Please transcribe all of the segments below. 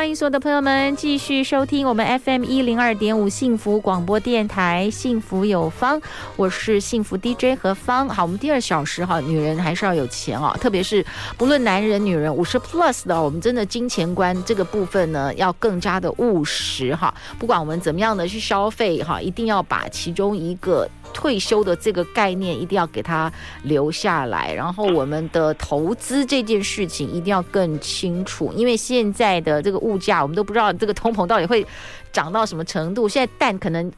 欢迎所有的朋友们继续收听我们 FM 一零二点五幸福广播电台，幸福有方，我是幸福 DJ 何芳。好，我们第二小时哈，女人还是要有钱啊，特别是不论男人女人，五十 plus 的，我们真的金钱观这个部分呢，要更加的务实哈。不管我们怎么样的去消费哈，一定要把其中一个。退休的这个概念一定要给它留下来，然后我们的投资这件事情一定要更清楚，因为现在的这个物物价，我们都不知道这个通膨到底会涨到什么程度。现在蛋可能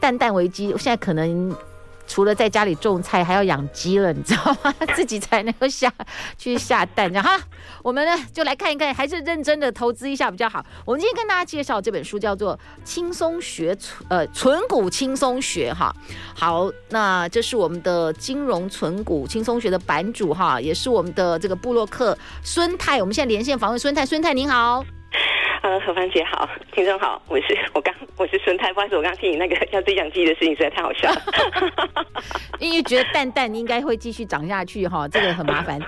蛋蛋危机，现在可能。除了在家里种菜，还要养鸡了，你知道吗？自己才能够下去下蛋，这样哈。我们呢就来看一看，还是认真的投资一下比较好。我们今天跟大家介绍这本书叫做《轻松学存呃存股轻松学》哈。好，那这是我们的金融存股轻松学的版主哈，也是我们的这个布洛克孙太。我们现在连线访问孙太，孙太您好。呃，何芳姐好，听众好，我是我刚我是孙太，不好意思，我刚听你那个 要对讲机的事情实在太好笑了，因为觉得蛋蛋应该会继续涨下去哈，这个很麻烦。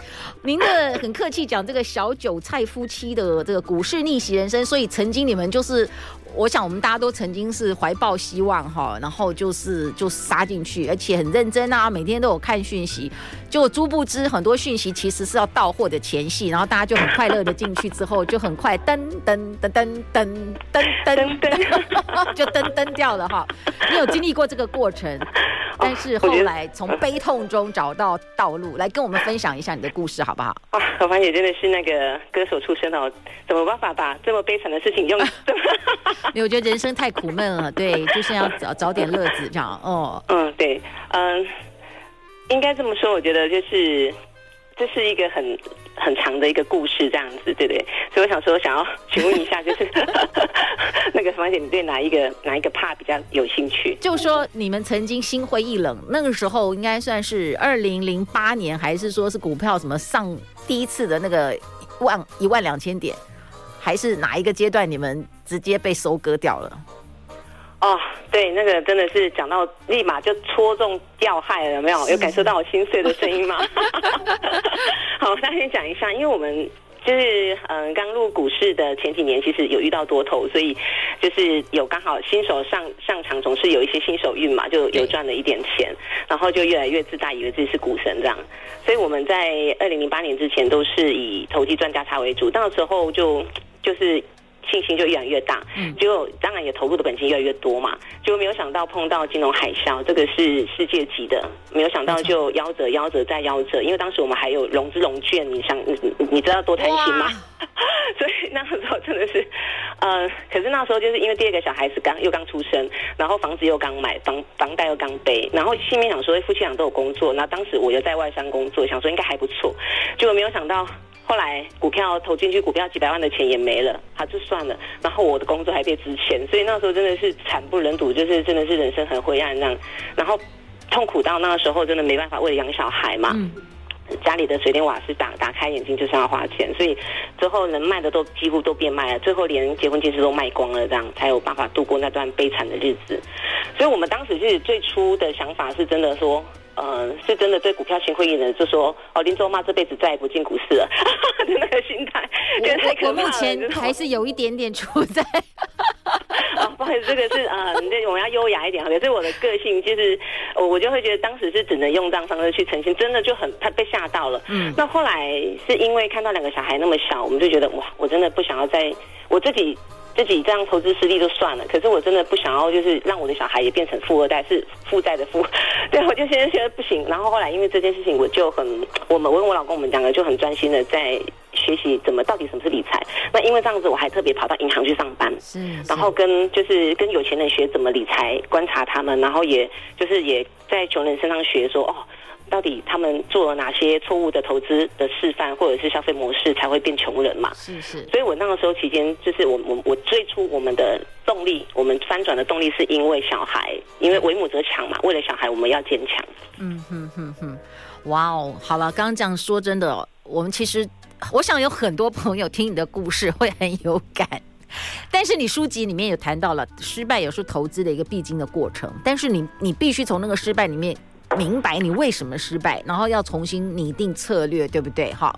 您的很客气讲这个小韭菜夫妻的这个股市逆袭人生，所以曾经你们就是。我想我们大家都曾经是怀抱希望哈，然后就是就杀进去，而且很认真啊，每天都有看讯息。就殊不知很多讯息其实是要到货的前戏，然后大家就很快乐的进去之后，就很快噔噔噔噔噔噔噔噔，就噔噔掉了哈。你有经历过这个过程，但是后来从悲痛中找到道路，来跟我们分享一下你的故事好不好？啊，何芳姐真的是那个歌手出身哦，怎么办法把这么悲惨的事情用？我觉得人生太苦闷了，对，就是要找找点乐子，这样哦。嗯，对，嗯，应该这么说，我觉得就是这是一个很很长的一个故事，这样子，对不对？所以我想说，想要请问一下，就是 那个什么姐，你对哪一个哪一个 part 比较有兴趣？就说你们曾经心灰意冷，那个时候应该算是二零零八年，还是说是股票什么上第一次的那个万一万两千点？还是哪一个阶段你们直接被收割掉了？哦，对，那个真的是讲到立马就戳中要害了，有没有？有感受到我心碎的声音吗？好，我大家先讲一下，因为我们就是嗯刚入股市的前几年，其实有遇到多头，所以就是有刚好新手上上场，总是有一些新手运嘛，就有赚了一点钱，然后就越来越自大，以为自己是股神这样。所以我们在二零零八年之前都是以投机赚价差为主，到时候就。就是信心就越来越大，嗯，结果当然也投入的本金越来越多嘛，结果没有想到碰到金融海啸，这个是世界级的，没有想到就夭折、夭折再夭折，因为当时我们还有融资融券，你想你你知道多贪心吗？所以那时候真的是，呃，可是那时候就是因为第二个小孩子刚又刚出生，然后房子又刚买，房房贷又刚背，然后心里想说夫妻俩都有工作，那当时我又在外商工作，想说应该还不错，结果没有想到。后来股票投进去，股票几百万的钱也没了，好，就算了。然后我的工作还被值钱，所以那时候真的是惨不忍睹，就是真的是人生很灰暗那样。然后痛苦到那个时候真的没办法，为了养小孩嘛，嗯、家里的水电瓦斯打打开眼睛就是要花钱，所以之后能卖的都几乎都变卖了，最后连结婚戒指都卖光了，这样才有办法度过那段悲惨的日子。所以我们当时是最初的想法是真的说。嗯，是真的对股票型会议呢，就说哦，林州妈这辈子再也不进股市了，的那个心态。我我目前还是有一点点处在。啊，不好意思，这个是啊，那、嗯、我们要优雅一点，可是我的个性就是，我我就会觉得当时是只能用这样方式去呈现，真的就很他被吓到了。嗯，那后来是因为看到两个小孩那么小，我们就觉得哇，我真的不想要再我自己。自己这样投资失利就算了，可是我真的不想要，就是让我的小孩也变成富二代，是负债的富。对，我就现在觉得不行。然后后来因为这件事情，我就很，我们我跟我老公我们两个就很专心的在学习怎么到底什么是理财。那因为这样子，我还特别跑到银行去上班，是，是，然后跟就是跟有钱人学怎么理财，观察他们，然后也就是也在穷人身上学说哦。到底他们做了哪些错误的投资的示范，或者是消费模式才会变穷人嘛？是是。所以我那个时候期间，就是我我我最初我们的动力，我们翻转的动力是因为小孩，因为为母则强嘛，为了小孩我们要坚强。嗯哼哼哼，哇哦，好了，刚刚这样说真的，我们其实我想有很多朋友听你的故事会很有感。但是你书籍里面有谈到了失败，也是投资的一个必经的过程。但是你你必须从那个失败里面明白你为什么失败，然后要重新拟定策略，对不对？哈。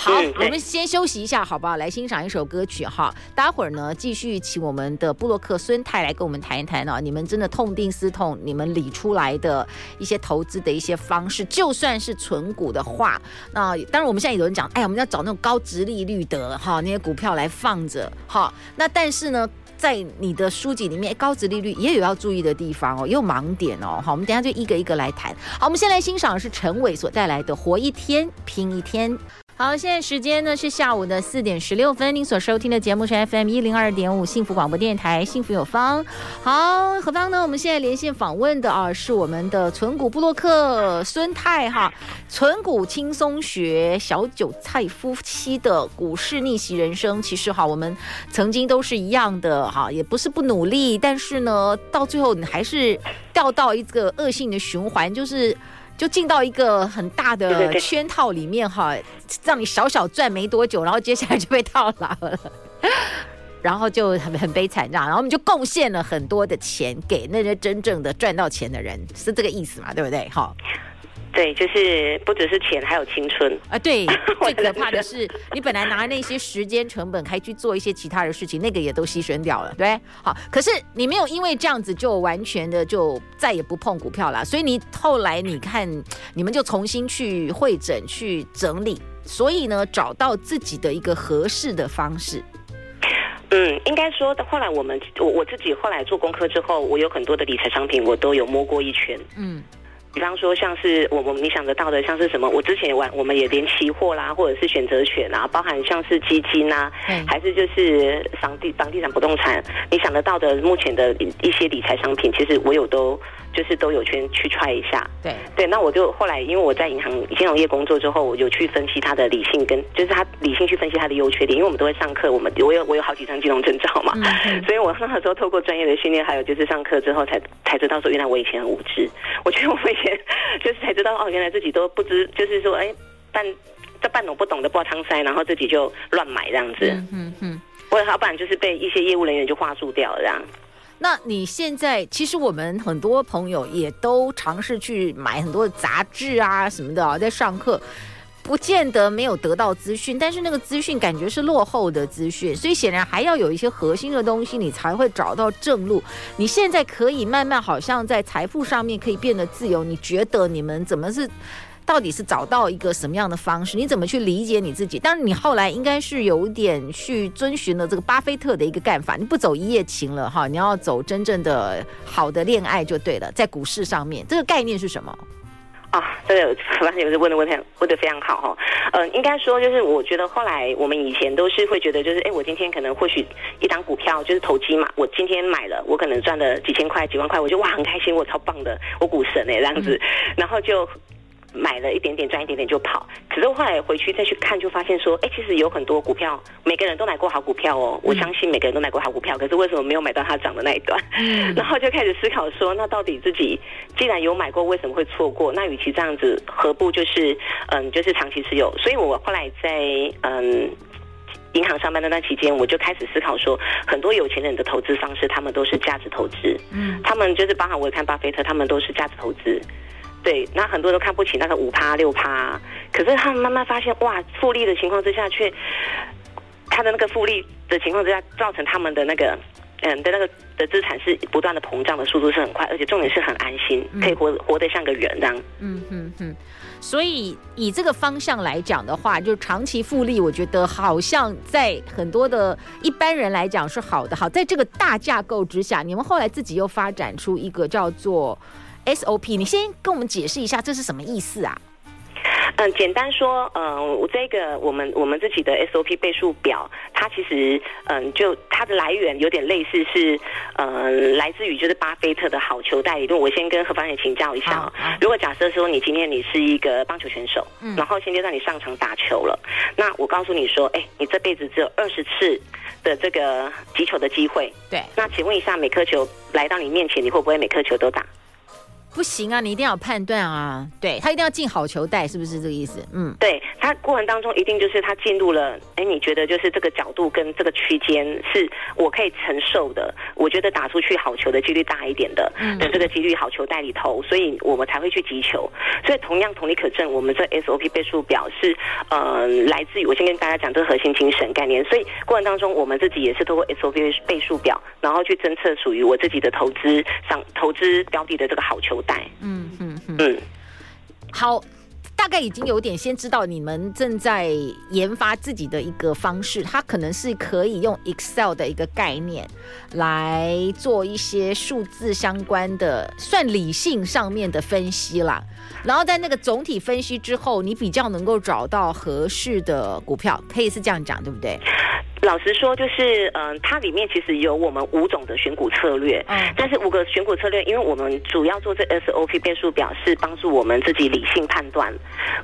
好，我们先休息一下，好不好？来欣赏一首歌曲哈。待会儿呢，继续请我们的布洛克孙太来跟我们谈一谈啊。你们真的痛定思痛，你们理出来的一些投资的一些方式，就算是存股的话，那当然我们现在有人讲，哎，我们要找那种高值利率的哈那些股票来放着哈。那但是呢，在你的书籍里面，高值利率也有要注意的地方哦，也有盲点哦。好，我们等下就一个一个来谈。好，我们先来欣赏的是陈伟所带来的《活一天拼一天》。好，现在时间呢是下午的四点十六分。您所收听的节目是 FM 一零二点五幸福广播电台，幸福有方。好，何方呢？我们现在连线访问的啊是我们的存股布洛克孙太哈，存股轻松学小韭菜夫妻的股市逆袭人生。其实哈，我们曾经都是一样的哈，也不是不努力，但是呢，到最后你还是掉到一个恶性的循环，就是。就进到一个很大的圈套里面哈，让你小小赚没多久，然后接下来就被套牢了，然后就很很悲惨这样，然后我们就贡献了很多的钱给那些真正的赚到钱的人，是这个意思嘛？对不对？哈。对，就是不只是钱，还有青春啊！对，最可怕的是，你本来拿那些时间成本，还去做一些其他的事情，那个也都牺牲掉了，对。好，可是你没有因为这样子就完全的就再也不碰股票了，所以你后来你看，你们就重新去会诊、去整理，所以呢，找到自己的一个合适的方式。嗯，应该说，后来我们我我自己后来做功课之后，我有很多的理财商品，我都有摸过一圈。嗯。比方说，像是我我们你想得到的，像是什么？我之前玩，我们也连期货啦，或者是选择权啊，包含像是基金啊，嗯、还是就是房地房地产不动产，你想得到的目前的一些理财商品，其实我有都。就是都有去去踹一下，对。对，那我就后来因为我在银行金融业工作之后，我就去分析他的理性跟就是他理性去分析他的优缺点，因为我们都会上课，我们我有我有好几张金融证照嘛，嗯、所以我那个时候透过专业的训练，还有就是上课之后才才知道说，原来我以前很无知，我觉得我以前 就是才知道哦，原来自己都不知，就是说哎半这半懂不懂的挂仓塞，然后自己就乱买这样子，嗯嗯嗯，或者要不然就是被一些业务人员就话术掉了这样。那你现在其实我们很多朋友也都尝试去买很多杂志啊什么的啊，在上课，不见得没有得到资讯，但是那个资讯感觉是落后的资讯，所以显然还要有一些核心的东西，你才会找到正路。你现在可以慢慢好像在财富上面可以变得自由，你觉得你们怎么是？到底是找到一个什么样的方式？你怎么去理解你自己？当然，你后来应该是有点去遵循了这个巴菲特的一个干法，你不走一夜情了哈，你要走真正的好的恋爱就对了。在股市上面，这个概念是什么？啊，这个发现有人问的问题问的非常好哈。嗯、呃，应该说就是我觉得后来我们以前都是会觉得就是，哎，我今天可能或许一档股票就是投机嘛，我今天买了，我可能赚了几千块、几万块，我就哇很开心，我超棒的，我股神哎这样子，嗯、然后就。买了一点点赚一点点就跑，可是后来回去再去看，就发现说，哎，其实有很多股票，每个人都买过好股票哦。我相信每个人都买过好股票，可是为什么没有买到它涨的那一段？嗯，然后就开始思考说，那到底自己既然有买过，为什么会错过？那与其这样子，何不就是嗯，就是长期持有？所以我后来在嗯银行上班的那期间，我就开始思考说，很多有钱人的投资方式，他们都是价值投资。嗯，他们就是包含我看巴菲特，他们都是价值投资。对，那很多人都看不起那个五趴六趴，可是他们慢慢发现，哇，复利的情况之下，却他的那个复利的情况之下，造成他们的那个嗯的那个的资产是不断的膨胀的速度是很快，而且重点是很安心，可以活活得像个人这样。嗯嗯嗯。所以以这个方向来讲的话，就长期复利，我觉得好像在很多的一般人来讲是好的。好，在这个大架构之下，你们后来自己又发展出一个叫做。SOP，你先跟我们解释一下这是什么意思啊？嗯，简单说，嗯，我这个我们我们自己的 SOP 倍数表，它其实嗯，就它的来源有点类似是，嗯，来自于就是巴菲特的好球带理论。我先跟何方也请教一下啊。如果假设说你今天你是一个棒球选手，嗯，然后现阶段你上场打球了，那我告诉你说，哎，你这辈子只有二十次的这个击球的机会，对。那请问一下，每颗球来到你面前，你会不会每颗球都打？不行啊，你一定要有判断啊，对，他一定要进好球带，是不是这个意思？嗯，对，他过程当中一定就是他进入了，哎，你觉得就是这个角度跟这个区间是我可以承受的，我觉得打出去好球的几率大一点的，嗯，的这个几率好球带里头，所以我们才会去击球。所以同样同理可证，我们这 SOP 倍数表是呃来自于我先跟大家讲这个核心精神概念，所以过程当中我们自己也是通过 SOP 倍数表，然后去侦测属于我自己的投资上投资标的的这个好球。嗯嗯嗯，好，大概已经有点先知道你们正在研发自己的一个方式，它可能是可以用 Excel 的一个概念来做一些数字相关的，算理性上面的分析啦。然后在那个总体分析之后，你比较能够找到合适的股票，可以是这样讲，对不对？老实说，就是嗯、呃，它里面其实有我们五种的选股策略，嗯，但是五个选股策略，因为我们主要做这 SOP 变数表是帮助我们自己理性判断。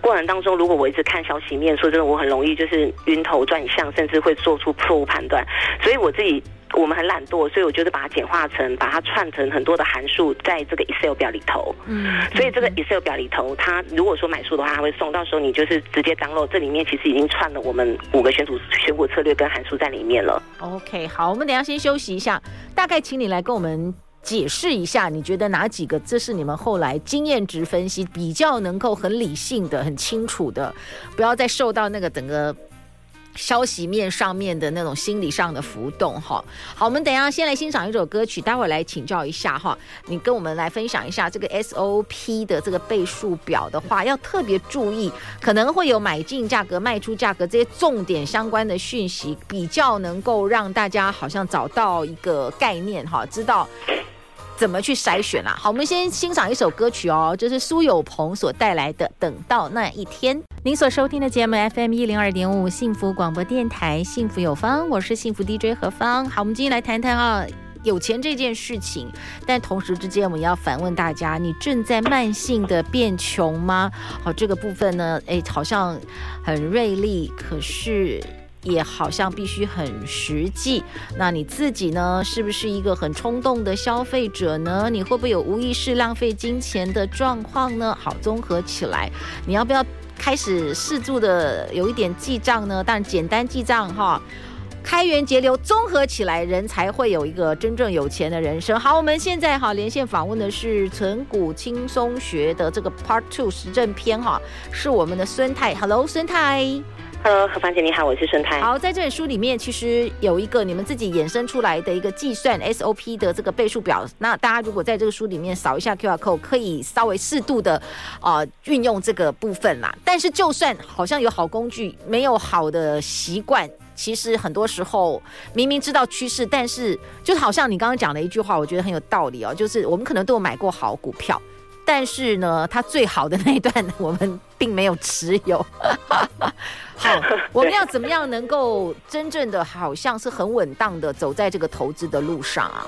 过程当中，如果我一直看消息面，说真的，我很容易就是晕头转向，甚至会做出错误判断，所以我自己。我们很懒惰，所以我就是把它简化成，把它串成很多的函数，在这个 Excel 表里头。嗯，所以这个 Excel 表里头，它如果说买书的话，它会送，到时候你就是直接 download，这里面其实已经串了我们五个选股选股策略跟函数在里面了。OK，好，我们等一下先休息一下，大概请你来跟我们解释一下，你觉得哪几个这是你们后来经验值分析比较能够很理性的、很清楚的，不要再受到那个整个。消息面上面的那种心理上的浮动哈，好，我们等一下先来欣赏一首歌曲，待会儿来请教一下哈，你跟我们来分享一下这个 SOP 的这个倍数表的话，要特别注意，可能会有买进价格、卖出价格这些重点相关的讯息，比较能够让大家好像找到一个概念哈，知道。怎么去筛选啦？好，我们先欣赏一首歌曲哦，这是苏有朋所带来的《等到那一天》。您所收听的节目 FM 一零二点五幸福广播电台，幸福有方，我是幸福 DJ 何芳。好，我们今天来谈谈啊，有钱这件事情。但同时之间，我们要反问大家：你正在慢性的变穷吗？好，这个部分呢，哎，好像很锐利，可是。也好像必须很实际。那你自己呢？是不是一个很冲动的消费者呢？你会不会有无意识浪费金钱的状况呢？好，综合起来，你要不要开始适度的有一点记账呢？但简单记账哈，开源节流，综合起来，人才会有一个真正有钱的人生。好，我们现在哈连线访问的是存股轻松学的这个 Part Two 实证篇哈，是我们的孙太。Hello，孙太。Hello，何芳姐你好，我是孙太。好，在这本书里面，其实有一个你们自己衍生出来的一个计算 SOP 的这个倍数表。那大家如果在这个书里面扫一下 QR code，可以稍微适度的啊、运用这个部分啦。但是就算好像有好工具，没有好的习惯，其实很多时候明明知道趋势，但是就好像你刚刚讲的一句话，我觉得很有道理哦，就是我们可能都有买过好股票。但是呢，它最好的那一段我们并没有持有。好，我们要怎么样能够真正的好像是很稳当的走在这个投资的路上啊？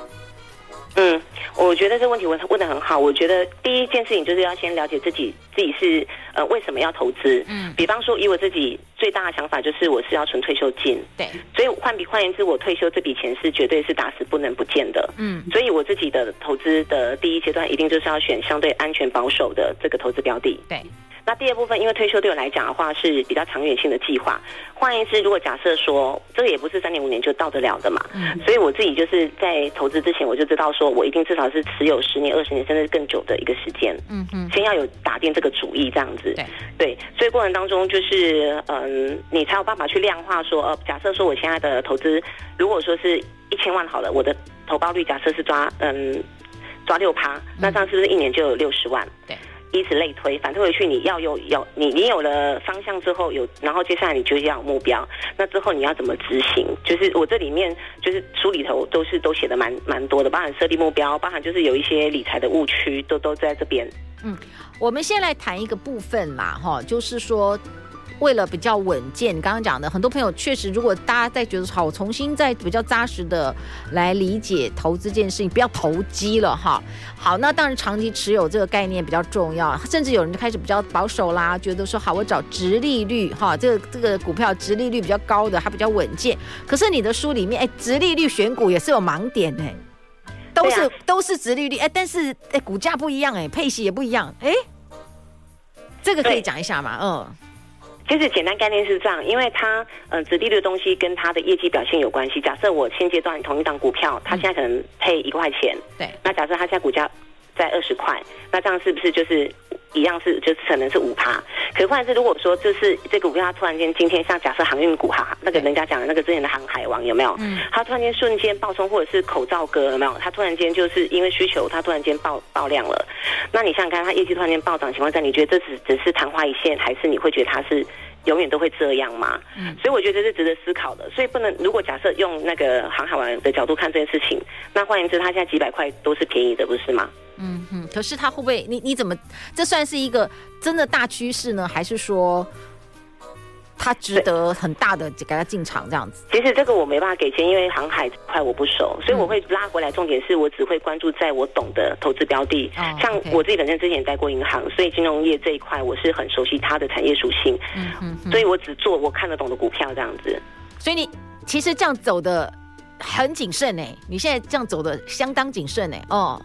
嗯，我觉得这个问题问问的很好。我觉得第一件事情就是要先了解自己，自己是呃为什么要投资。嗯，比方说以我自己最大的想法就是我是要存退休金。对，所以换比换言之，我退休这笔钱是绝对是打死不能不见的。嗯，所以我自己的投资的第一阶段一定就是要选相对安全保守的这个投资标的。对。那第二部分，因为退休对我来讲的话是比较长远性的计划。换言之，如果假设说这个也不是三年五年就到得了的嘛，嗯，所以我自己就是在投资之前我就知道说，我一定至少是持有十年、二十年甚至更久的一个时间。嗯嗯，先要有打定这个主意这样子。对对，所以过程当中就是嗯，你才有办法去量化说，呃，假设说我现在的投资如果说是一千万好了，我的投报率假设是抓嗯抓六趴，那这样是不是一年就有六十万？对。以此类推，反推回去，你要有有你你有了方向之后有，然后接下来你就要有目标，那之后你要怎么执行？就是我这里面就是书里头都是都写的蛮蛮多的，包含设立目标，包含就是有一些理财的误区，都都在这边。嗯，我们先来谈一个部分啦，哈，就是说。为了比较稳健，你刚刚讲的很多朋友确实，如果大家在觉得好，重新再比较扎实的来理解投资这件事情，不要投机了哈。好，那当然长期持有这个概念比较重要，甚至有人就开始比较保守啦，觉得说好，我找直利率哈，这个这个股票直利率比较高的，它比较稳健。可是你的书里面，哎，直利率选股也是有盲点哎，都是、啊、都是直利率哎，但是哎股价不一样哎，配息也不一样哎，这个可以讲一下嘛？嗯。其实简单概念是这样，因为它嗯，殖利率的东西跟它的业绩表现有关系。假设我现阶段同一档股票，它现在可能配一块钱，对。那假设它现在股价在二十块，那这样是不是就是？一样是，就是可能是五趴，可是换言之，如果说就是这个股票它突然间今天像假设航运股哈，那个人家讲的那个之前的航海王有没有？嗯，它突然间瞬间爆冲，或者是口罩哥有没有？它突然间就是因为需求，它突然间爆爆量了。那你想想看，它业绩突然间暴涨情况下，你觉得这只只是昙花一现，还是你会觉得它是永远都会这样吗？嗯，所以我觉得这是值得思考的。所以不能，如果假设用那个航海王的角度看这件事情，那换言之，他现在几百块都是便宜的，不是吗？嗯哼，可是他会不会？你你怎么？这算是一个真的大趋势呢？还是说它值得很大的给它进场这样子？其实这个我没办法给钱，因为航海这块我不熟，所以我会拉回来。重点是我只会关注在我懂的投资标的。嗯、像我自己本身之前也待过银行，所以金融业这一块我是很熟悉它的产业属性。嗯嗯，所以我只做我看得懂的股票这样子。所以你其实这样走的很谨慎哎，你现在这样走的相当谨慎哎哦。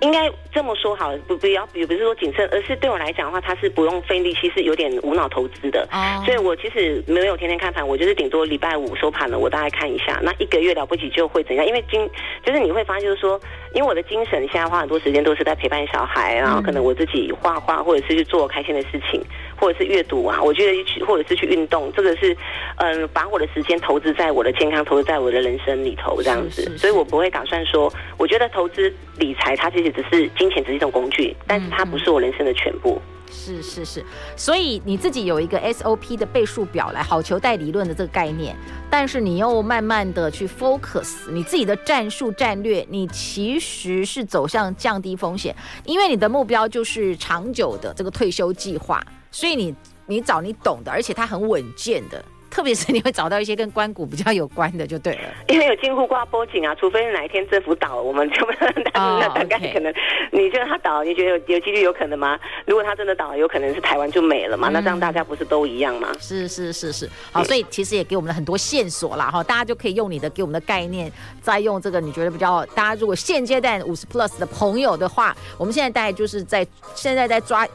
应该这么说好，不不要，也不是说谨慎，而是对我来讲的话，它是不用费力，其实有点无脑投资的。Oh. 所以我其实没有天天看盘，我就是顶多礼拜五收盘了，我大概看一下。那一个月了不起就会怎样？因为精就是你会发现，就是说，因为我的精神现在花很多时间都是在陪伴小孩，然后可能我自己画画，或者是去做开心的事情。或者是阅读啊，我觉得去或者是去运动，这个是，嗯，把我的时间投资在我的健康，投资在我的人生里头，这样子，是是是，所以我不会打算说，我觉得投资理财它其实只是金钱，只是一种工具，但是它不是我人生的全部。是是是，所以你自己有一个 SOP 的倍数表来好球带理论的这个概念，但是你又慢慢的去 focus 你自己的战术战略，你其实是走向降低风险，因为你的目标就是长久的这个退休计划，所以你你找你懂的，而且它很稳健的。特别是你会找到一些跟关谷比较有关的，就对了。因为有金库挂波景啊，除非是哪一天政府倒了，我们就那大概 可能，你觉得他倒，你觉得有有几率有可能吗？如果他真的倒了，有可能是台湾就没了嘛？那这样大家不是都一样吗？是是是是，好，所以其实也给我们了很多线索啦哈，大家就可以用你的给我们的概念，再用这个你觉得比较，大家如果现阶段五十 plus 的朋友的话，我们现在大概就是在现在在抓。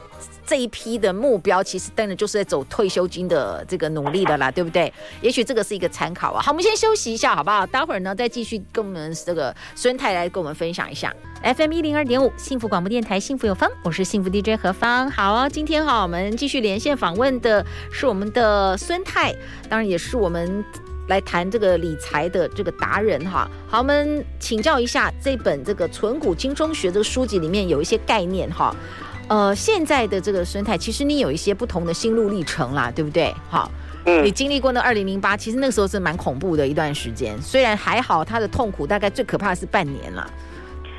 这一批的目标其实真的就是在走退休金的这个努力的啦，对不对？也许这个是一个参考啊。好，我们先休息一下，好不好？待会儿呢再继续跟我们这个孙太来跟我们分享一下 FM 一零二点五幸福广播电台幸福有方，我是幸福 DJ 何芳。好啊，今天哈我们继续连线访问的是我们的孙太，当然也是我们来谈这个理财的这个达人哈。好，我们请教一下这本这个存股精忠学这个书籍里面有一些概念哈。呃，现在的这个生态，其实你有一些不同的心路历程啦，对不对？好，嗯，你经历过那二零零八，其实那个时候是蛮恐怖的一段时间。虽然还好，他的痛苦大概最可怕的是半年了，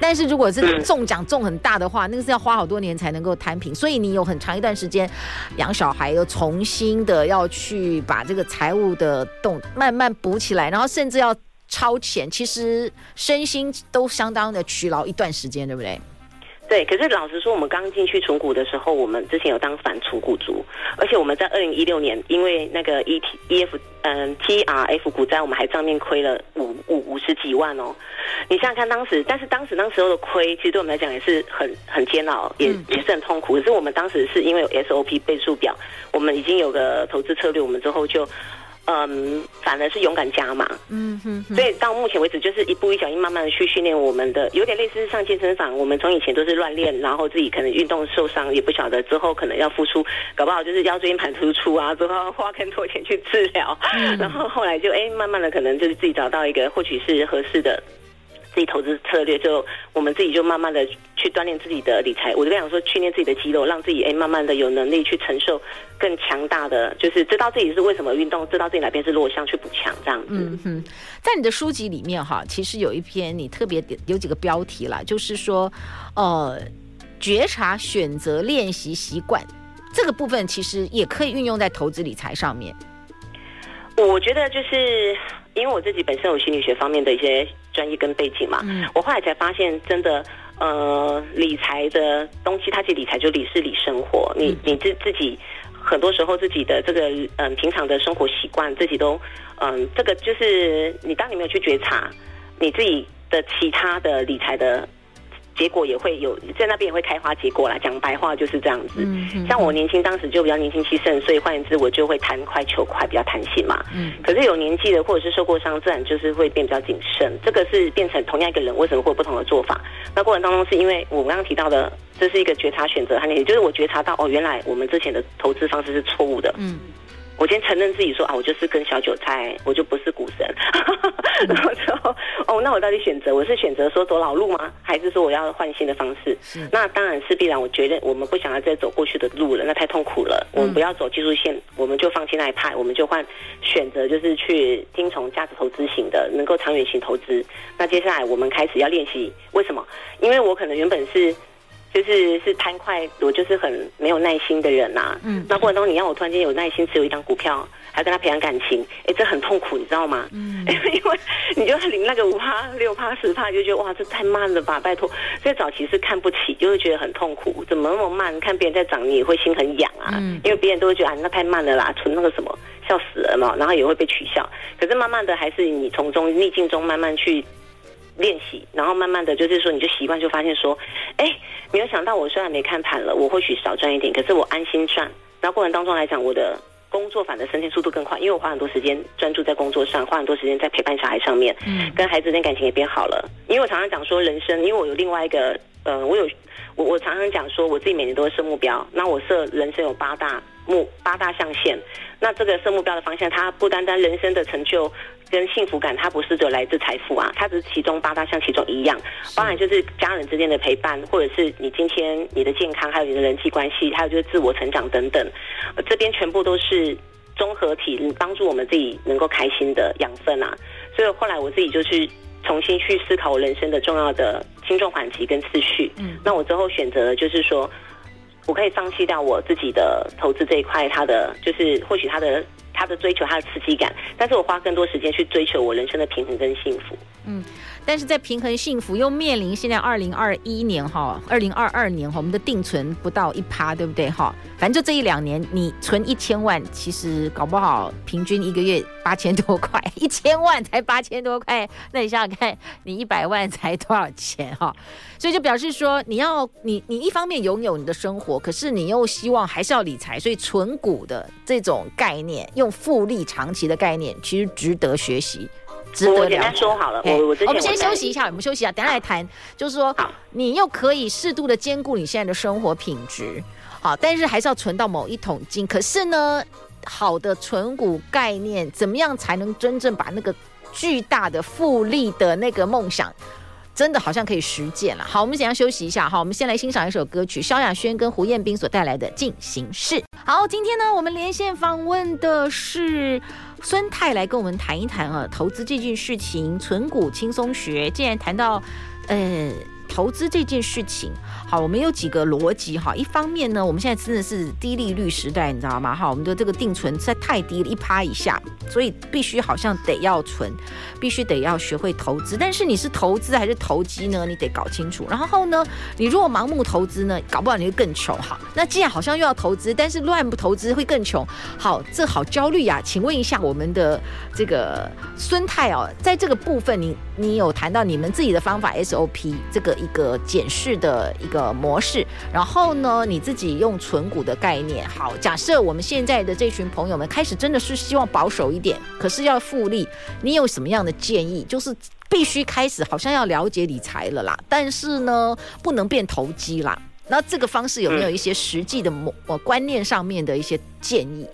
但是如果是中奖中很大的话，那个是要花好多年才能够摊平。所以你有很长一段时间养小孩，又重新的要去把这个财务的洞慢慢补起来，然后甚至要超前，其实身心都相当的疲劳一段时间，对不对？对，可是老实说，我们刚进去存股的时候，我们之前有当反存股族，而且我们在二零一六年，因为那个 E T E F 嗯 T R F 股灾，我们还账面亏了五五五十几万哦。你想想看，当时，但是当时那时候的亏，其实对我们来讲也是很很煎熬，也也是很痛苦。可是我们当时是因为有 S O P 倍数表，我们已经有个投资策略，我们之后就。嗯，反而是勇敢加码，嗯哼，哼，所以到目前为止，就是一步一脚印，慢慢的去训练我们的，有点类似上健身房。我们从以前都是乱练，然后自己可能运动受伤，也不晓得之后可能要付出，搞不好就是腰椎间盘突出啊，之后花更多钱去治疗，嗯、然后后来就哎，慢慢的可能就是自己找到一个或许是合适的。自己投资策略，就我们自己就慢慢的去锻炼自己的理财。我就跟你讲说，训练自己的肌肉，让自己哎慢慢的有能力去承受更强大的，就是知道自己是为什么运动，知道自己哪边是弱项去补强这样子。嗯哼，在你的书籍里面哈，其实有一篇你特别有几个标题啦，就是说，呃，觉察、选择、练习习惯这个部分，其实也可以运用在投资理财上面。我觉得就是因为我自己本身有心理学方面的一些。专业跟背景嘛，嗯，我后来才发现，真的，呃，理财的东西，它其实理财就理是理生活，你你自自己很多时候自己的这个嗯平常的生活习惯，自己都嗯这个就是你当你没有去觉察你自己的其他的理财的。结果也会有在那边也会开花结果啦。讲白话就是这样子。嗯嗯、像我年轻当时就比较年轻气盛，所以换言之我就会贪快求快，比较贪心嘛。嗯。可是有年纪的或者是受过伤，自然就是会变比较谨慎。这个是变成同样一个人为什么会有不同的做法？那过程当中是因为我们刚刚提到的，这是一个觉察选择，也就是我觉察到哦，原来我们之前的投资方式是错误的。嗯。我先承认自己说啊，我就是跟小韭菜，我就不是股神。然 后那我到底选择，我是选择说走老路吗？还是说我要换新的方式？是那当然是必然。我觉得我们不想要再走过去的路了，那太痛苦了。我们不要走技术线，我们就放弃那一派，我们就换选择，就是去听从价值投资型的，能够长远型投资。那接下来我们开始要练习，为什么？因为我可能原本是。就是是贪快，我就是很没有耐心的人呐、啊。嗯，那过程中你让我突然间有耐心持有一张股票，还跟他培养感情，哎，这很痛苦，你知道吗？嗯，因为你就领那个五趴、六趴、十趴，就觉得哇，这太慢了吧，拜托。在早期是看不起，就会觉得很痛苦，怎么那么慢？看别人在涨，你也会心很痒啊。嗯，因为别人都会觉得啊，那太慢了啦，存那个什么，笑死了嘛。然后也会被取笑。可是慢慢的，还是你从中逆境中慢慢去。练习，然后慢慢的就是说，你就习惯，就发现说，哎，没有想到我虽然没看盘了，我或许少赚一点，可是我安心赚。然后过程当中来讲，我的工作反而升迁速度更快，因为我花很多时间专注在工作上，花很多时间在陪伴小孩上面，嗯，跟孩子间感情也变好了。因为我常常讲说，人生，因为我有另外一个，呃，我有我我常常讲说，我自己每年都会设目标，那我设人生有八大目八大象限，那这个设目标的方向，它不单单人生的成就。跟幸福感，它不是只有来自财富啊，它只是其中八大项其中一样。当然就是家人之间的陪伴，或者是你今天你的健康，还有你的人际关系，还有就是自我成长等等，这边全部都是综合体，帮助我们自己能够开心的养分啊。所以后来我自己就去重新去思考我人生的重要的轻重缓急跟次序。嗯，那我之后选择的就是说，我可以放弃掉我自己的投资这一块，它的就是或许它的。他的追求，他的刺激感，但是我花更多时间去追求我人生的平衡跟幸福。嗯。但是在平衡幸福，又面临现在二零二一年哈，二零二二年哈，我们的定存不到一趴，对不对哈？反正就这一两年，你存一千万，其实搞不好平均一个月八千多块，一千万才八千多块，那你想想看，你一百万才多少钱哈？所以就表示说，你要你你一方面拥有你的生活，可是你又希望还是要理财，所以存股的这种概念，用复利长期的概念，其实值得学习。我简单说好了，我我我们先休息一下，我们休息一下，等下来谈。就是说，你又可以适度的兼顾你现在的生活品质，好，但是还是要存到某一桶金。可是呢，好的存股概念，怎么样才能真正把那个巨大的复利的那个梦想，真的好像可以实践了？好，我们先要休息一下，好，我们先来欣赏一首歌曲，萧亚轩跟胡彦斌所带来的《进行式》。好，今天呢，我们连线访问的是。孙太来跟我们谈一谈啊，投资这件事情，存股轻松学。既然谈到，呃。投资这件事情，好，我们有几个逻辑哈。一方面呢，我们现在真的是低利率时代，你知道吗？哈，我们的这个定存实在太低了，一趴以下，所以必须好像得要存，必须得要学会投资。但是你是投资还是投机呢？你得搞清楚。然后呢，你如果盲目投资呢，搞不好你会更穷。好，那既然好像又要投资，但是乱不投资会更穷。好，这好焦虑呀。请问一下我们的这个孙太哦，在这个部分你，你你有谈到你们自己的方法 SOP 这个。一个检视的一个模式，然后呢，你自己用存股的概念。好，假设我们现在的这群朋友们开始真的是希望保守一点，可是要复利，你有什么样的建议？就是必须开始好像要了解理财了啦，但是呢，不能变投机啦。那这个方式有没有一些实际的模观念上面的一些建议？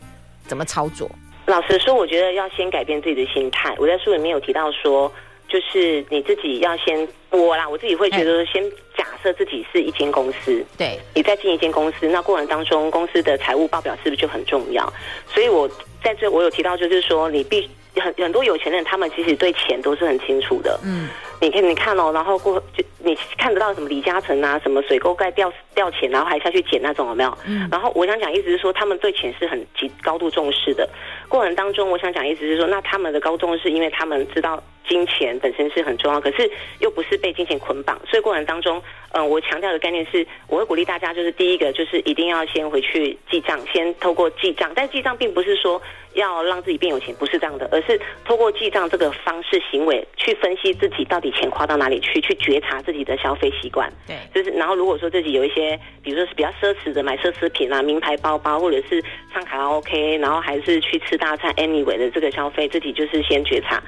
怎么操作？老实说，我觉得要先改变自己的心态。我在书里面有提到说。就是你自己要先我啦，我自己会觉得先假设自己是一间公司，对，你在进一间公司，那过程当中公司的财务报表是不是就很重要？所以我在这我有提到，就是说你必很很多有钱人，他们其实对钱都是很清楚的，嗯。你看，你看哦，然后过就你看得到什么李嘉诚啊，什么水沟盖掉掉钱，然后还下去捡那种，有没有？嗯。然后我想讲意思是说，他们对钱是很极高度重视的。过程当中，我想讲意思是说，那他们的高重视，因为他们知道金钱本身是很重要，可是又不是被金钱捆绑，所以过程当中，嗯、呃，我强调的概念是，我会鼓励大家，就是第一个就是一定要先回去记账，先透过记账，但记账并不是说要让自己变有钱，不是这样的，而是透过记账这个方式行为去分析自己到底。钱花到哪里去？去觉察自己的消费习惯，对，就是然后如果说自己有一些，比如说是比较奢侈的买奢侈品啊、名牌包包，或者是唱卡拉 OK，然后还是去吃大餐，anyway 的这个消费，自己就是先觉察。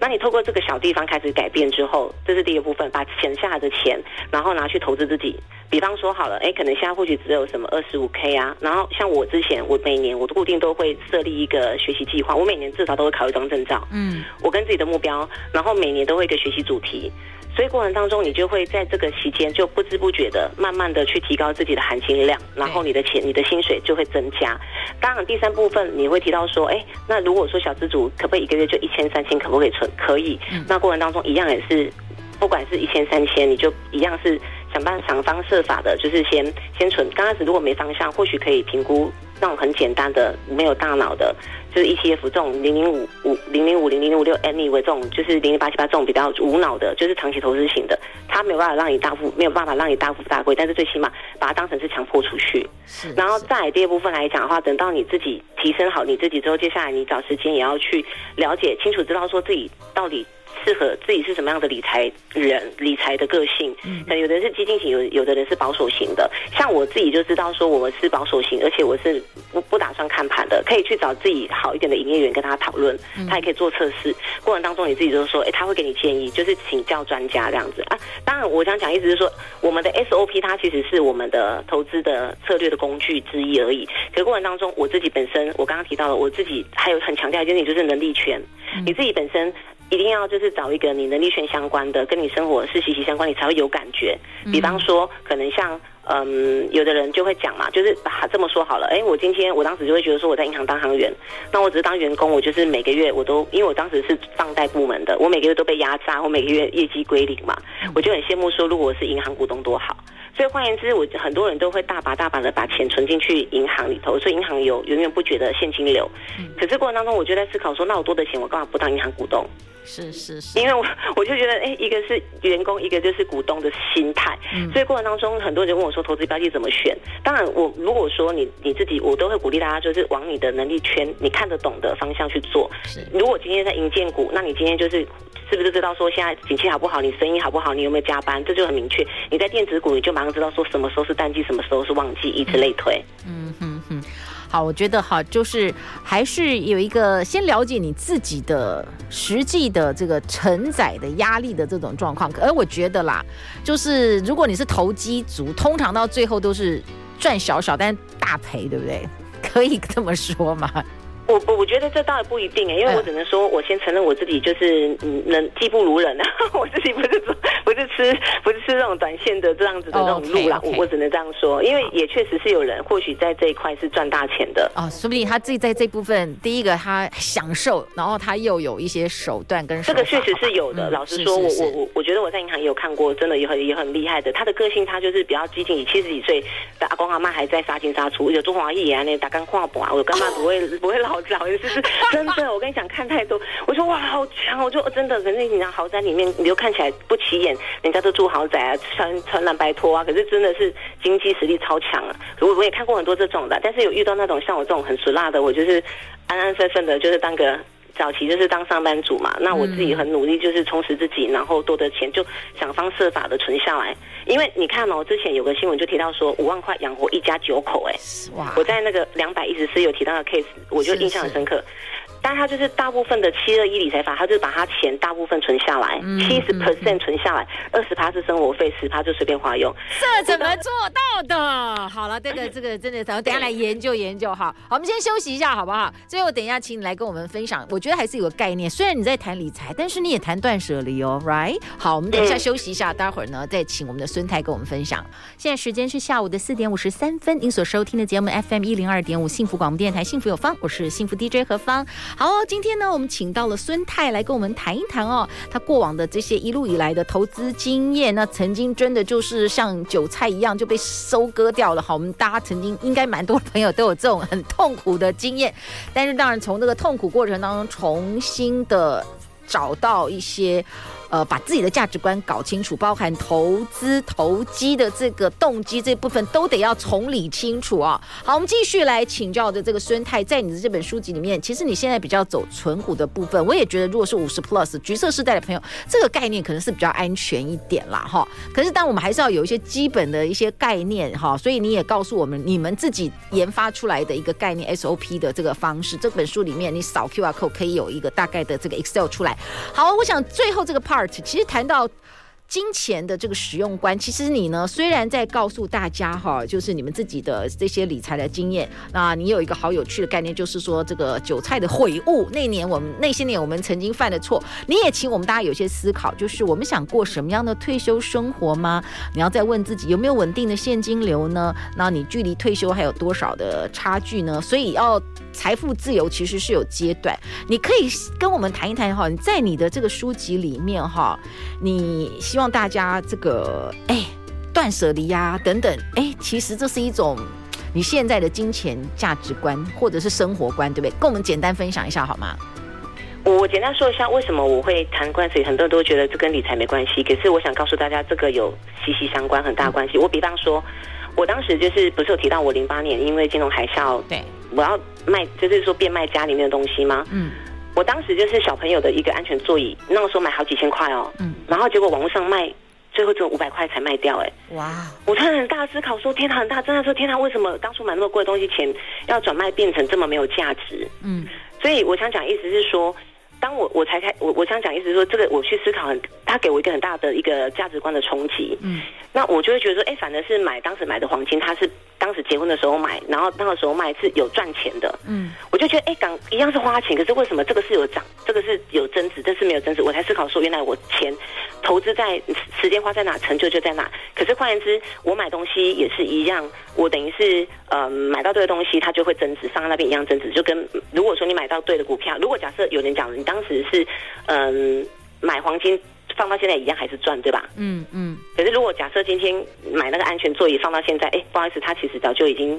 那你透过这个小地方开始改变之后，这是第一个部分，把省下来的钱，然后拿去投资自己。比方说好了，哎，可能现在或许只有什么二十五 K 啊，然后像我之前，我每年我固定都会设立一个学习计划，我每年至少都会考一张证照。嗯，我跟自己的目标，然后每年都会一个学习主题。所以过程当中，你就会在这个期间就不知不觉的，慢慢的去提高自己的含金量，然后你的钱、你的薪水就会增加。当然，第三部分你会提到说，哎，那如果说小资主可不可以一个月就一千三千，可不可以存？可以。那过程当中一样也是，不管是一千三千，你就一样是想办法想方设法的，就是先先存。刚开始如果没方向，或许可以评估。那种很简单的、没有大脑的，就是 ETF 这种零零五五零零五零零五六 anyway 这种，就是零零八七八这种比较无脑的，就是长期投资型的，它没有办法让你大富，没有办法让你大富大贵，但是最起码把它当成是强迫储蓄。是，是。然后在第二部分来讲的话，等到你自己提升好你自己之后，接下来你找时间也要去了解清楚，知道说自己到底。适合自己是什么样的理财人，理财的个性，嗯，有的人是激进型，有有的人是保守型的。像我自己就知道说我是保守型，而且我是不不打算看盘的，可以去找自己好一点的营业员跟他讨论，他也可以做测试。过程当中你自己就是说，哎，他会给你建议，就是请教专家这样子啊。当然，我想讲意思是说，我们的 SOP 它其实是我们的投资的策略的工具之一而已。可是过程当中，我自己本身，我刚刚提到了，我自己还有很强调一件事情，就是能力圈，你自己本身。一定要就是找一个你能力圈相关的，跟你生活是息息相关，你才会有感觉。比方说，可能像嗯，有的人就会讲嘛，就是把这么说好了。哎，我今天我当时就会觉得说，我在银行当行员，那我只是当员工，我就是每个月我都，因为我当时是放贷部门的，我每个月都被压榨，我每个月业绩归零嘛，我就很羡慕说，如果我是银行股东多好。所以换言之，我很多人都会大把大把的把钱存进去银行里头，所以银行有源源不绝的现金流。可是过程当中，我就在思考说，那我多的钱，我干嘛不当银行股东？是是是，因为我我就觉得，哎，一个是员工，一个就是股东的心态。嗯，所以过程当中，很多人问我说，投资标的怎么选？当然，我如果说你你自己，我都会鼓励大家，就是往你的能力圈，你看得懂的方向去做。如果今天在银建股，那你今天就是是不是知道说现在景气好不好？你生意好不好？你有没有加班？这就很明确。你在电子股，你就马上知道说什么时候是淡季，什么时候是旺季，以此类推。嗯哼哼。好，我觉得哈，就是还是有一个先了解你自己的实际的这个承载的压力的这种状况。而我觉得啦，就是如果你是投机族，通常到最后都是赚小小，但大赔，对不对？可以这么说吗？我我我觉得这倒也不一定哎，因为我只能说，我先承认我自己就是嗯，能技不如人啊。我自己不是说不是吃不是吃这种短线的这样子的那种路啦，我、oh, okay, okay. 我只能这样说，因为也确实是有人或许在这一块是赚大钱的哦，说不定他自己在这部分，第一个他享受，然后他又有一些手段跟手这个确实是有的。嗯、老实说，是是是我我我我觉得我在银行也有看过，真的也很也很厉害的。他的个性他就是比较激进，以七十几岁的阿公阿妈还在杀进杀出，有中华裔啊，那打钢矿补啊，我干嘛不会、oh. 不会老早就是。真的，我跟你讲，看太多，我说哇，好强！我就真的，可是你讲豪宅里面，你就看起来不起眼，人家都住豪宅啊，穿穿蓝白拖啊，可是真的是经济实力超强啊！我我也看过很多这种的，但是有遇到那种像我这种很俗辣的，我就是安安分分的，就是当个早期就是当上班族嘛。那我自己很努力，就是充实自己，然后多的钱就想方设法的存下来。因为你看哦，之前有个新闻就提到说五万块养活一家九口，哎，哇！我在那个两百一十四有提到的 case，我就印象很深刻。是是但他就是大部分的七二一理财法，他就是把他钱大部分存下来，七十 percent 存下来，二十趴是生活费，十趴就随便花用。这怎么做到的？好了，这个这个真的，咱们等下来研究研究哈。好，我们先休息一下，好不好？最后等一下，请你来跟我们分享。我觉得还是有个概念，虽然你在谈理财，但是你也谈断舍离哦，right？好，我们等一下休息一下，待会儿呢再请我们的孙太跟我们分享。现在时间是下午的四点五十三分，您所收听的节目 FM 一零二点五幸福广播电台，幸福有方，我是幸福 DJ 何芳。好，今天呢，我们请到了孙太来跟我们谈一谈哦，他过往的这些一路以来的投资经验，那曾经真的就是像韭菜一样就被收割掉了。好，我们大家曾经应该蛮多朋友都有这种很痛苦的经验，但是当然从这个痛苦过程当中重新的找到一些。呃，把自己的价值观搞清楚，包含投资投机的这个动机这部分都得要重理清楚啊。好，我们继续来请教的这个孙太，在你的这本书籍里面，其实你现在比较走存股的部分，我也觉得，如果是五十 plus 橘色世代的朋友，这个概念可能是比较安全一点啦，哈。可是，当我们还是要有一些基本的一些概念哈，所以你也告诉我们，你们自己研发出来的一个概念 SOP 的这个方式，这本书里面你扫 QR code 可以有一个大概的这个 Excel 出来。好，我想最后这个 part。其实谈到金钱的这个使用观，其实你呢，虽然在告诉大家哈，就是你们自己的这些理财的经验，那你有一个好有趣的概念，就是说这个韭菜的悔悟，那年我们那些年我们曾经犯的错，你也请我们大家有些思考，就是我们想过什么样的退休生活吗？你要再问自己有没有稳定的现金流呢？那你距离退休还有多少的差距呢？所以要。财富自由其实是有阶段，你可以跟我们谈一谈哈。你在你的这个书籍里面哈，你希望大家这个哎断舍离呀等等哎，其实这是一种你现在的金钱价值观或者是生活观，对不对？跟我们简单分享一下好吗？我简单说一下为什么我会谈关系，很多人都觉得这跟理财没关系，可是我想告诉大家，这个有息息相关，很大关系。我比方说，我当时就是不是有提到我零八年因为金融海啸对。我要卖，就是说变卖家里面的东西吗？嗯，我当时就是小朋友的一个安全座椅，那个时候买好几千块哦，嗯，然后结果网络上卖，最后只有五百块才卖掉，哎，哇！我突然很大思考说，天堂，很大，真的说天堂，为什么当初买那么贵的东西，钱要转卖变成这么没有价值？嗯，所以我想讲意思是说。当我我才开我我想讲意思是说，这个我去思考很，他给我一个很大的一个价值观的冲击。嗯，那我就会觉得说，哎，反正是买当时买的黄金，他是当时结婚的时候买，然后那个时候卖是有赚钱的。嗯，我就觉得，哎，港一样是花钱，可是为什么这个是有涨，这个是有增值，这是没有增值？我才思考说，原来我钱投资在时间花在哪，成就就在哪。可是换言之，我买东西也是一样，我等于是呃买到对的东西，它就会增值，放在那边一样增值。就跟如果说你买到对的股票，如果假设有人讲当时是，嗯，买黄金放到现在一样还是赚，对吧？嗯嗯。可是如果假设今天买那个安全座椅放到现在，哎，不好意思，它其实早就已经，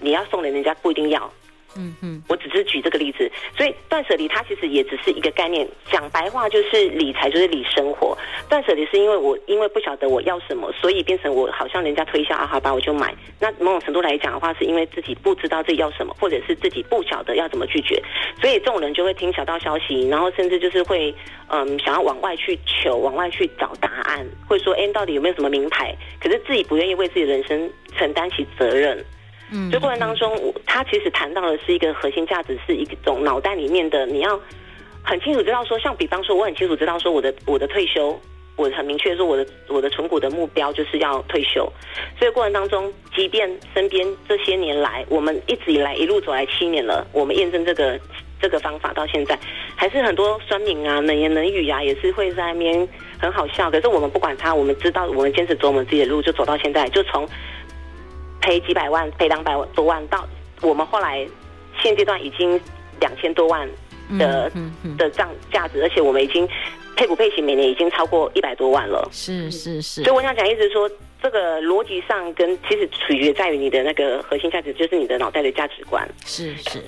你要送给人家不一定要。嗯嗯，我只是举这个例子，所以断舍离它其实也只是一个概念，讲白话就是理财就是理生活。断舍离是因为我因为不晓得我要什么，所以变成我好像人家推销啊，好吧，我就买。那某种程度来讲的话，是因为自己不知道自己要什么，或者是自己不晓得要怎么拒绝，所以这种人就会听小道消息，然后甚至就是会嗯想要往外去求，往外去找答案，会说哎，到底有没有什么名牌？可是自己不愿意为自己的人生承担起责任。嗯，这过程当中，他其实谈到的是一个核心价值，是一种脑袋里面的，你要很清楚知道说，像比方说，我很清楚知道说，我的我的退休，我很明确说，我的我的存股的目标就是要退休。所以过程当中，即便身边这些年来，我们一直以来一路走来七年了，我们验证这个这个方法到现在，还是很多酸民啊、冷言冷语啊，也是会在那边很好笑。可是我们不管他，我们知道我们坚持走我们自己的路，就走到现在，就从。赔几百万，赔两百多万，到我们后来现阶段已经两千多万的、嗯嗯嗯、的账价值，而且我们已经配股配息，每年已经超过一百多万了。是是是，所以我想讲，意思是说，这个逻辑上跟其实取决在于你的那个核心价值，就是你的脑袋的价值观。是是。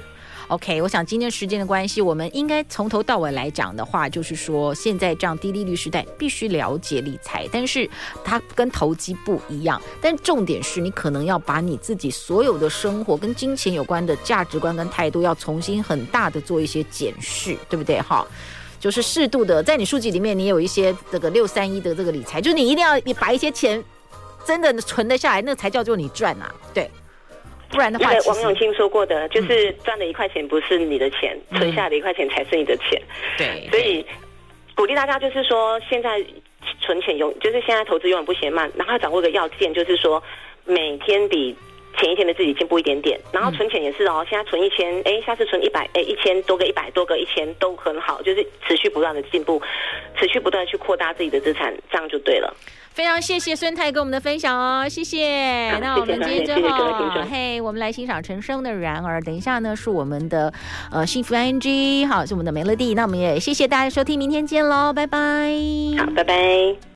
OK，我想今天时间的关系，我们应该从头到尾来讲的话，就是说现在这样低利率时代，必须了解理财，但是它跟投机不一样。但重点是你可能要把你自己所有的生活跟金钱有关的价值观跟态度，要重新很大的做一些检视，对不对？哈，就是适度的，在你书籍里面，你有一些这个六三一的这个理财，就是你一定要你把一些钱真的存得下来，那才叫做你赚啊，对。不然的话，王永庆说过的，就是赚了一块钱不是你的钱，嗯、存下的一块钱才是你的钱。对，所以鼓励大家就是说，现在存钱永就是现在投资永远不嫌慢，然后要掌握一个要件，就是说每天比。前一天的自己进步一点点，然后存钱也是哦。现在存一千，哎，下次存一百，哎，一千多个一百多个一千都很好，就是持续不断的进步，持续不断的去扩大自己的资产，这样就对了。非常谢谢孙太跟我们的分享哦，谢谢。那我们今天最后，嘿，我们来欣赏陈升的《然而》。等一下呢，是我们的呃幸福 ING，好，是我们的美乐蒂。那我们也谢谢大家收听，明天见喽，拜拜。好，拜拜。